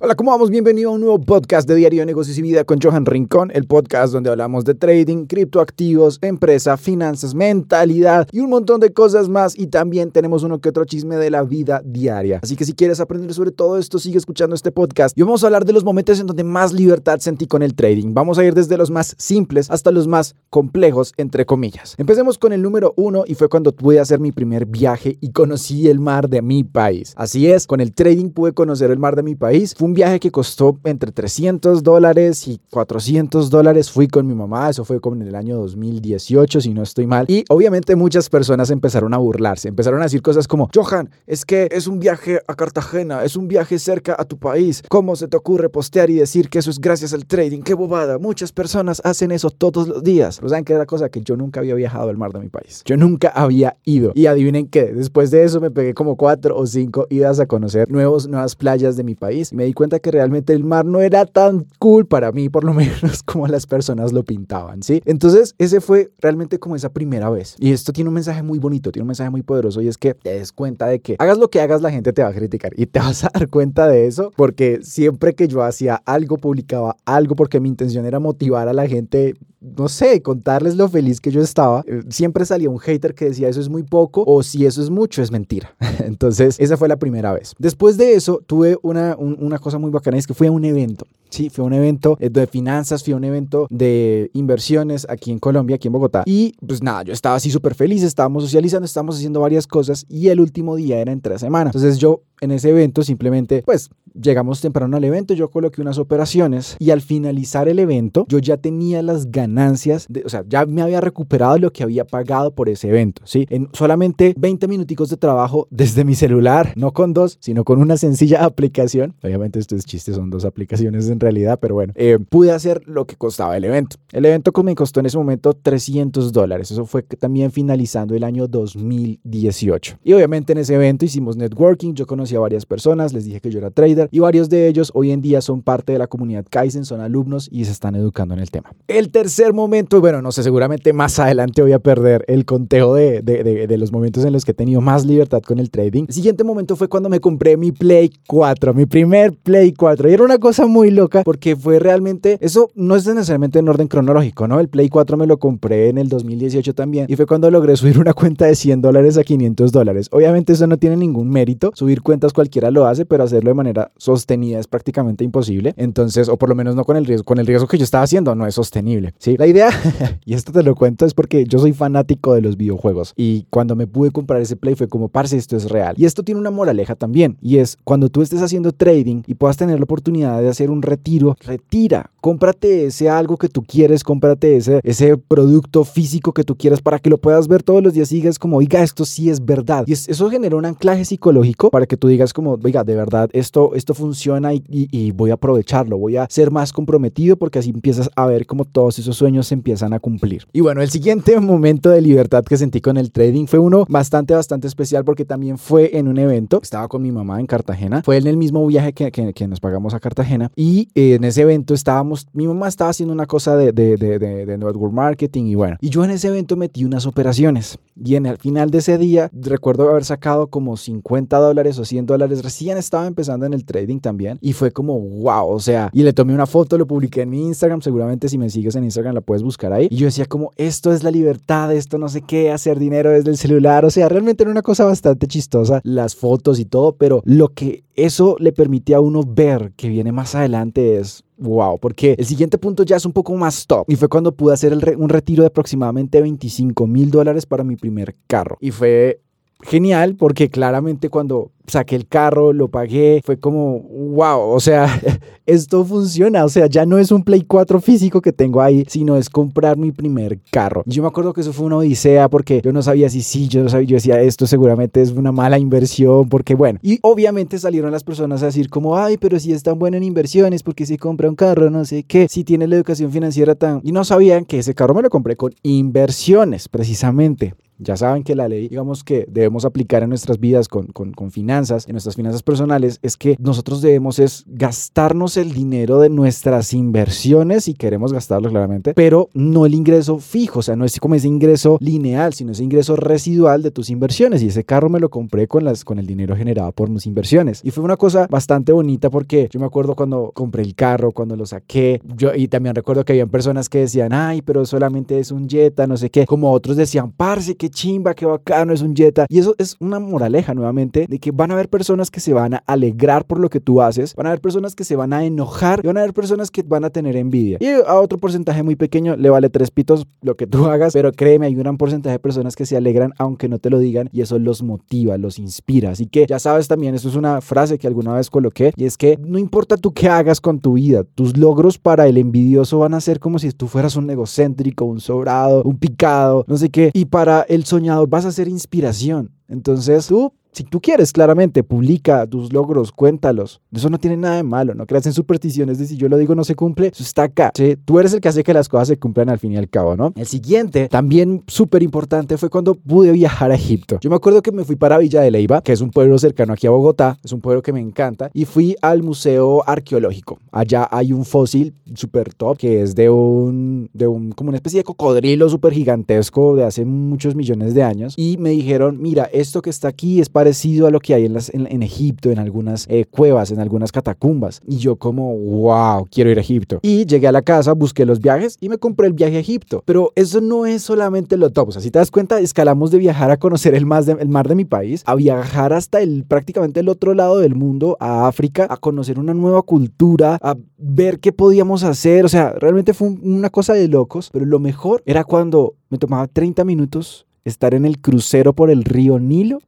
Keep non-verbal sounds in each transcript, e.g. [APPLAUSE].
Hola, ¿cómo vamos? Bienvenido a un nuevo podcast de Diario de Negocios y Vida con Johan Rincón, el podcast donde hablamos de trading, criptoactivos, empresa, finanzas, mentalidad y un montón de cosas más. Y también tenemos uno que otro chisme de la vida diaria. Así que si quieres aprender sobre todo esto, sigue escuchando este podcast. Y vamos a hablar de los momentos en donde más libertad sentí con el trading. Vamos a ir desde los más simples hasta los más complejos, entre comillas. Empecemos con el número uno y fue cuando pude hacer mi primer viaje y conocí el mar de mi país. Así es, con el trading pude conocer el mar de mi país un viaje que costó entre 300 dólares y 400 dólares. Fui con mi mamá, eso fue como en el año 2018, si no estoy mal. Y obviamente muchas personas empezaron a burlarse, empezaron a decir cosas como, Johan, es que es un viaje a Cartagena, es un viaje cerca a tu país. ¿Cómo se te ocurre postear y decir que eso es gracias al trading? ¡Qué bobada! Muchas personas hacen eso todos los días. Pero saben que era cosa que yo nunca había viajado al mar de mi país. Yo nunca había ido. Y adivinen qué, después de eso me pegué como cuatro o cinco idas a conocer nuevos, nuevas playas de mi país. Y me di cuenta que realmente el mar no era tan cool para mí, por lo [LAUGHS] menos como las personas lo pintaban, ¿sí? Entonces, ese fue realmente como esa primera vez. Y esto tiene un mensaje muy bonito, tiene un mensaje muy poderoso y es que te des cuenta de que hagas lo que hagas, la gente te va a criticar y te [LAUGHS] vas a dar cuenta de eso porque siempre que yo hacía algo, publicaba algo porque mi intención era motivar a la gente no sé, contarles lo feliz que yo estaba, eh, siempre salía un hater que decía eso es muy poco o si eso es mucho es mentira. [LAUGHS] Entonces, esa fue la primera vez. Después de eso, tuve una, una cosa muy bacana, es que fui a un evento. Sí, fue un evento eh, de finanzas, fui a un evento de inversiones aquí en Colombia, aquí en Bogotá. Y pues nada, yo estaba así súper feliz, estábamos socializando, estábamos haciendo varias cosas y el último día era en tres semanas. Entonces yo en ese evento simplemente pues llegamos temprano al evento, yo coloqué unas operaciones y al finalizar el evento yo ya tenía las ganancias, de, o sea, ya me había recuperado lo que había pagado por ese evento, ¿sí? En solamente 20 minuticos de trabajo desde mi celular, no con dos, sino con una sencilla [LAUGHS] aplicación. Obviamente estos chistes son dos aplicaciones en realidad, pero bueno, eh, pude hacer lo que costaba el evento. El evento me costó en ese momento 300 dólares, eso fue también finalizando el año 2018. Y obviamente en ese evento hicimos networking, yo conocí a varias personas, les dije que yo era trader, y varios de ellos hoy en día son parte de la comunidad Kaizen, son alumnos y se están educando en el tema. El tercer momento, bueno, no sé, seguramente más adelante voy a perder el conteo de, de, de, los momentos en los que he tenido más libertad con el trading. El siguiente momento fue cuando me compré mi Play 4, mi primer Play 4. Y era una cosa muy loca porque fue realmente, eso no es necesariamente en orden cronológico, ¿no? El Play 4 me lo compré en el 2018 también y fue cuando logré [LAUGHS] subir una cuenta de 100 dólares a 500 dólares. Obviamente eso no tiene ningún mérito, subir cuentas cualquiera lo hace, pero hacerlo de manera sostenida es prácticamente imposible. Entonces, o por lo menos no con el riesgo, con el riesgo que yo estaba haciendo, no es sostenible. Sí, la idea, [LAUGHS] y esto te lo cuento, es porque yo soy fanático de los videojuegos y cuando me pude comprar ese Play fue como, parce, esto es real. Y esto tiene una moraleja también, y es cuando tú estés haciendo trading y puedas tener la oportunidad de hacer un retiro, retira, cómprate ese algo que tú quieres, cómprate ese, ese producto físico que tú quieras para que lo puedas ver todos los días y digas como, oiga, esto sí es verdad. Y eso genera un anclaje psicológico para que tú digas como, oiga, de verdad, esto, esto funciona y, voy a aprovecharlo, voy a ser más comprometido porque así empiezas a ver cómo todos esos sueños se empiezan a cumplir. Y bueno, el siguiente [LAUGHS] momento de libertad que sentí con el trading fue uno bastante, bastante especial porque también fue en un evento, estaba con mi mamá en Cartagena, fue en el mismo viaje que, que, nos pagamos a Cartagena y en ese evento estábamos, mi mamá estaba haciendo una cosa de, de, de, de, network marketing y bueno, y yo en ese evento metí unas operaciones. Y en el final de ese día recuerdo haber sacado como 50 dólares o 100 dólares, recién estaba empezando en el trading también y fue como wow, o sea, y le tomé una foto, lo publiqué en mi Instagram, seguramente si me sigues en Instagram la puedes buscar ahí. Y yo decía como esto es la libertad, esto no sé qué, hacer dinero desde el celular, o sea, realmente era una cosa bastante chistosa las fotos y todo, pero lo que eso le permite a uno ver que viene más adelante es wow, porque el siguiente punto ya es un poco más top. Y fue cuando pude hacer un retiro de aproximadamente 25 mil dólares para mi primer carro. Y fue genial porque claramente cuando saqué el carro, lo pagué, fue como, wow, o sea, [LAUGHS] esto funciona, o sea, ya no es un Play 4 físico que tengo ahí, sino es comprar mi primer carro. Yo me acuerdo que eso fue una odisea porque yo no sabía si sí, yo no sabía, yo decía, esto seguramente es una mala inversión, porque bueno, y obviamente salieron las personas a decir como, ay, pero si es tan bueno en inversiones, porque si compra un carro, no sé qué, si tiene la educación financiera tan... Y no sabían que ese carro me lo compré con inversiones, precisamente. Ya saben que la ley, digamos que debemos aplicar en nuestras vidas con, con, con finanzas finanzas, en nuestras finanzas personales, es que nosotros debemos es gastarnos el dinero de nuestras inversiones y queremos gastarlo claramente, pero no el ingreso fijo, o sea, no es como ese ingreso lineal, sino ese ingreso residual de tus inversiones. Y ese carro me lo compré con, las, con el dinero generado por mis inversiones. Y fue una cosa bastante bonita porque yo me acuerdo cuando compré el carro, cuando lo saqué, yo, y también recuerdo que habían personas que decían, ay, pero solamente es un Jetta, no sé qué, como otros decían, parce, qué chimba, qué bacano, es un Jetta. Y eso es una moraleja nuevamente de que van a haber personas que se van a alegrar por lo que tú haces, van a haber personas que se van a enojar y van a haber personas que van a tener envidia. Y a otro porcentaje muy pequeño le vale tres pitos lo que tú hagas, pero créeme, hay un gran porcentaje de personas que se alegran aunque no te lo digan y eso los motiva, los inspira. Así que ya sabes también, eso es una frase que alguna vez coloqué y es que no importa tú qué hagas con tu vida, tus logros para el envidioso van a ser como si tú fueras un egocéntrico, un sobrado, un picado, no sé qué. Y para el soñador vas a ser inspiración. Entonces tú si tú quieres, claramente, publica tus logros, cuéntalos. Eso no tiene nada de malo. No creas en supersticiones de si yo lo digo no se cumple, eso está acá. ¿sí? Tú eres el que hace que las cosas se cumplan al fin y al cabo, ¿no? El siguiente, también súper importante, fue cuando pude viajar a Egipto. Yo me acuerdo que me fui para Villa de Leiva, que es un pueblo cercano aquí a Bogotá, es un pueblo que me encanta, y fui al Museo Arqueológico. Allá hay un fósil súper top que es de un, de un, como una especie de cocodrilo súper gigantesco de hace muchos millones de años. Y me dijeron, mira, esto que está aquí es para parecido a lo que hay en, las, en, Egipto, en algunas eh, cuevas, en algunas catacumbas. Y yo como, wow, quiero ir a Egipto. Y llegué a la casa, busqué los viajes y me compré el viaje a Egipto. Pero eso no es solamente lo top. O sea, si te das cuenta, escalamos de viajar a conocer el mar de, el mar de mi país, a viajar hasta el, prácticamente el otro lado del mundo, a África, a conocer una nueva cultura, a ver qué podíamos hacer. O sea, realmente fue una cosa de locos. Pero lo mejor era cuando me tomaba 30 minutos estar en el crucero por el río Nilo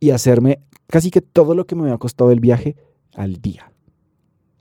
y hacerme casi que todo lo que me había costado el viaje al día.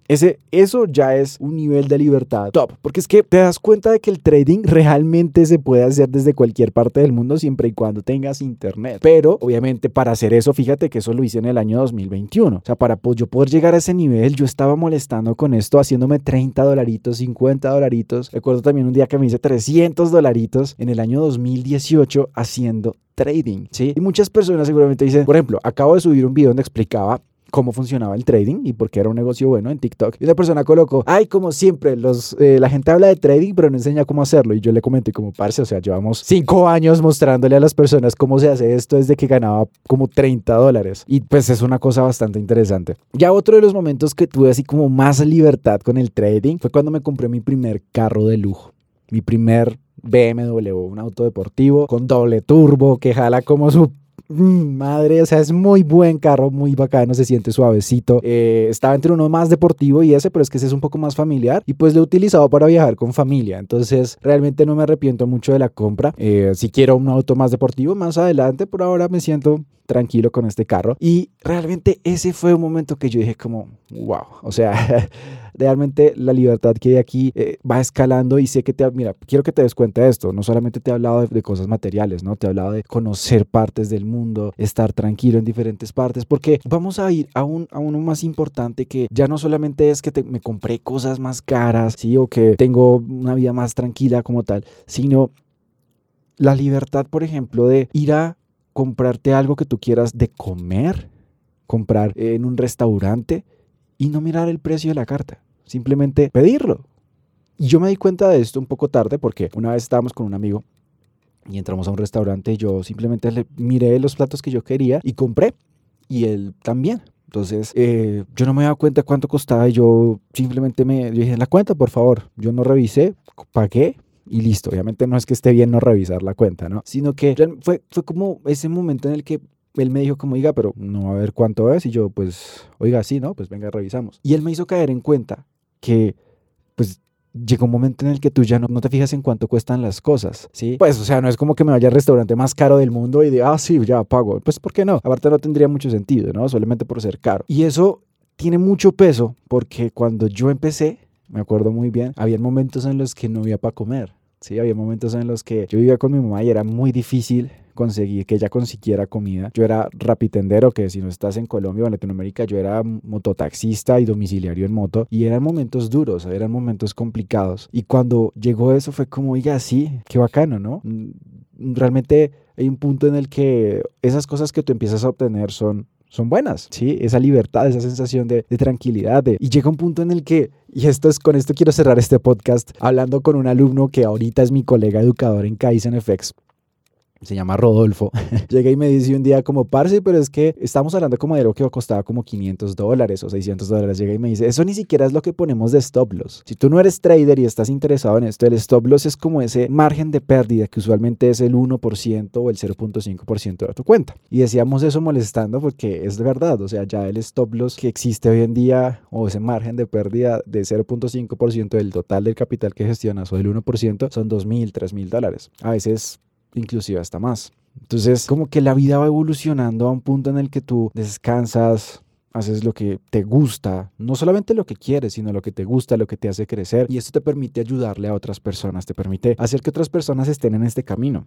Ese, eso ya es un nivel de libertad top, porque es que te das cuenta de que el trading realmente se puede hacer desde cualquier parte del mundo siempre y cuando tengas internet. Pero obviamente para hacer eso, fíjate que eso lo hice en el año 2021. O sea, para yo poder llegar a ese nivel, yo estaba molestando con esto, haciéndome 30 dolaritos, 50 dolaritos. Recuerdo también un día que me hice 300 dolaritos en el año 2018 haciendo trading, ¿sí? Y muchas personas seguramente dicen, por ejemplo, acabo de subir un video donde explicaba cómo funcionaba el trading y por qué era un negocio bueno en TikTok. Y una persona colocó, ay, como siempre, los, eh, la gente habla de trading, pero no enseña cómo hacerlo. Y yo le comenté como, parce, o sea, llevamos cinco años mostrándole a las personas cómo se hace esto desde que ganaba como 30 dólares. Y pues es una cosa bastante interesante. Ya otro de los momentos que tuve así como más libertad con el trading fue cuando me compré mi primer carro de lujo. Mi primer BMW, un auto deportivo con doble turbo que jala como su madre, o sea, es muy buen carro, muy bacano, se siente suavecito. Eh, estaba entre uno más deportivo y ese, pero es que ese es un poco más familiar y pues lo he utilizado para viajar con familia. Entonces, realmente no me arrepiento mucho de la compra. Eh, si quiero un auto más deportivo más adelante, por ahora me siento tranquilo con este carro. Y realmente ese fue un momento que yo dije como, wow, o sea, [LAUGHS] realmente la libertad que hay aquí eh, va escalando y sé que te, mira, quiero que te des cuenta de esto, no solamente te he hablado de, cosas materiales, ¿no? Te he hablado de conocer partes del mundo, estar tranquilo en diferentes partes, porque vamos a ir a, un, a uno más importante que ya no solamente es que me compré cosas más caras, ¿sí? O que tengo una vida más tranquila como tal, sino la libertad, por ejemplo, de ir a comprarte algo que tú quieras de comer, comprar en un restaurante y no mirar el precio de la carta, simplemente pedirlo. Y yo me di cuenta de esto un poco tarde porque una vez estábamos con un amigo y entramos a un restaurante y yo simplemente le miré los platos que yo quería y compré y él también. Entonces, eh, yo no me daba cuenta cuánto costaba y yo simplemente me dije, la cuenta, por favor. Yo no revisé, pagué y listo. Obviamente no es que esté bien no revisar la cuenta, ¿no? Sino que fue, fue como ese momento en el que él me dijo como, oiga, pero no a ver cuánto es. Y yo, pues, oiga, sí, ¿no? Pues venga, revisamos. Y él me hizo caer en cuenta que, pues, llegó un momento en el que tú ya no, no, te fijas en cuánto cuestan las cosas, ¿sí? Pues, o sea, no es como que me vaya al restaurante más caro del mundo y de, ah, sí, ya pago. Pues, ¿por qué no? Aparte no tendría mucho sentido, ¿no? Solamente por ser caro. Y eso tiene mucho peso porque cuando yo empecé, me acuerdo muy bien, había momentos en los que no había para comer. Sí, había momentos en los que yo vivía con mi mamá y era muy difícil conseguir que ella consiguiera comida. Yo era rapitendero, que si no estás en Colombia o en Latinoamérica, yo era mototaxista y domiciliario en moto. Y eran momentos duros, eran momentos complicados. Y cuando llegó eso fue como, oiga, sí, qué bacano, ¿no? Mm, realmente hay un punto en el que esas cosas que tú empiezas a obtener son son buenas, ¿sí? Esa libertad, esa sensación de, tranquilidad. y llega un punto en el que, y esto es, con esto quiero cerrar este podcast, hablando con un alumno que ahorita es mi colega educador en Kaizen FX se llama Rodolfo, [LAUGHS] llega y me dice un día como, parce, pero es que estamos hablando como de algo que costaba como 500 dólares o 600 dólares. Llega y me dice, eso ni siquiera es lo que ponemos de stop loss. Si tú no eres trader y estás interesado en esto, el stop loss es como ese margen de pérdida que usualmente es el 1% o el 0.5% de tu cuenta. Y decíamos eso molestando porque es verdad, o sea, ya el stop loss que existe hoy en día o ese margen de pérdida de 0.5% del total del capital que gestionas o del 1% son 2.000, 3.000 dólares. A veces inclusive hasta más. Entonces, como que la vida va evolucionando a un punto en el que tú descansas, haces lo que te gusta, no solamente lo que quieres, sino lo que te gusta, lo que te hace crecer. Y esto te permite ayudarle a otras personas, te permite hacer que otras personas estén en este camino.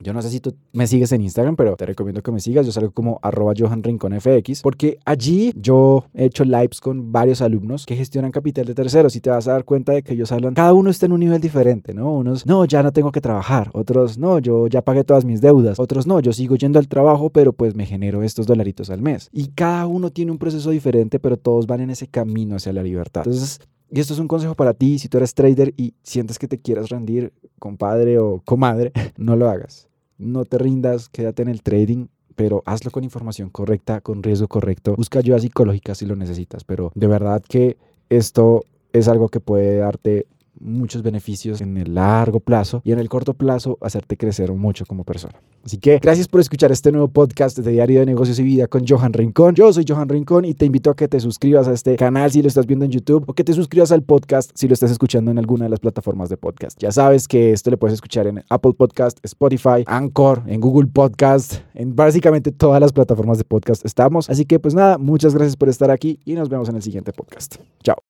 Yo no sé si tú me sigues en Instagram, pero te recomiendo que me sigas. Yo salgo como arroba Johan Rincón FX, porque allí yo he hecho lives con varios alumnos que gestionan capital de terceros y te vas a dar cuenta de que ellos hablan, cada uno está en un nivel diferente, ¿no? Unos, no, ya no tengo que trabajar. Otros, no, yo ya pagué todas mis deudas. Otros, no, yo sigo yendo al trabajo, pero pues me genero estos dolaritos al mes. Y cada uno tiene un proceso diferente, pero todos van en ese camino hacia la libertad. Entonces, y esto es un consejo para ti, si tú eres trader y sientes que te quieras rendir, compadre o comadre, [LAUGHS] no lo hagas. No te rindas, quédate en el trading, pero hazlo con información correcta, con riesgo correcto. Busca ayuda psicológica si lo necesitas, pero de verdad que esto es algo que puede darte muchos beneficios en el largo plazo y en el corto plazo hacerte crecer mucho como persona. Así que gracias por escuchar este nuevo podcast de Diario de Negocios y Vida con Johan Rincón. Yo soy Johan Rincón y te invito a que te suscribas a este canal si lo estás viendo en YouTube o que te suscribas al podcast si lo estás escuchando en alguna de las plataformas de podcast. Ya sabes que esto lo puedes escuchar en Apple Podcast, Spotify, Anchor, en Google Podcast, en básicamente todas las plataformas de podcast estamos. Así que pues nada, muchas gracias por estar aquí y nos vemos en el siguiente podcast. Chao.